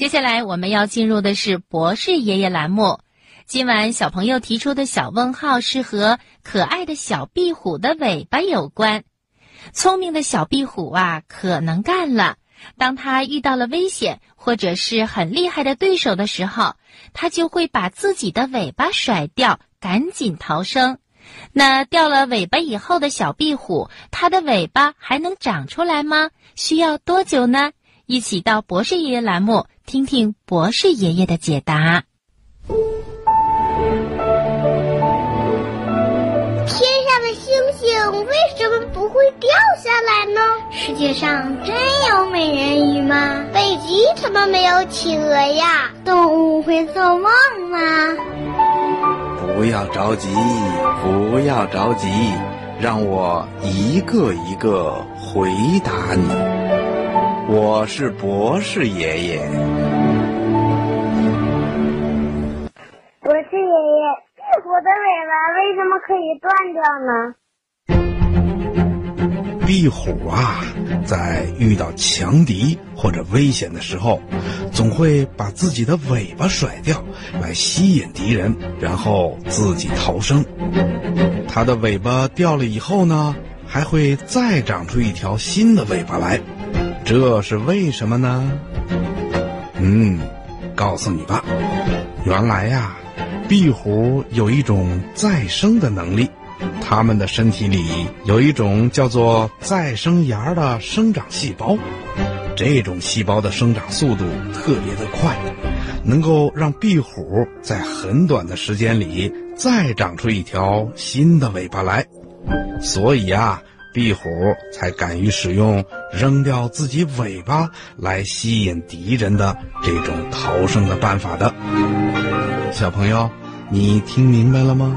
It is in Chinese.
接下来我们要进入的是博士爷爷栏目。今晚小朋友提出的小问号是和可爱的小壁虎的尾巴有关。聪明的小壁虎啊，可能干了。当他遇到了危险或者是很厉害的对手的时候，他就会把自己的尾巴甩掉，赶紧逃生。那掉了尾巴以后的小壁虎，它的尾巴还能长出来吗？需要多久呢？一起到博士爷爷栏目听听博士爷爷的解答。天上的星星为什么不会掉下来呢？世界上真有美人鱼吗？北极怎么没有企鹅呀？动物会做梦吗？不要着急，不要着急，让我一个一个回答你。我是博士爷爷。博士爷爷，壁虎的尾巴为什么可以断掉呢？壁虎啊，在遇到强敌或者危险的时候，总会把自己的尾巴甩掉，来吸引敌人，然后自己逃生。它的尾巴掉了以后呢，还会再长出一条新的尾巴来，这是为什么呢？嗯，告诉你吧，原来呀，壁虎有一种再生的能力。它们的身体里有一种叫做再生芽的生长细胞，这种细胞的生长速度特别的快，能够让壁虎在很短的时间里再长出一条新的尾巴来。所以啊，壁虎才敢于使用扔掉自己尾巴来吸引敌人的这种逃生的办法的。小朋友，你听明白了吗？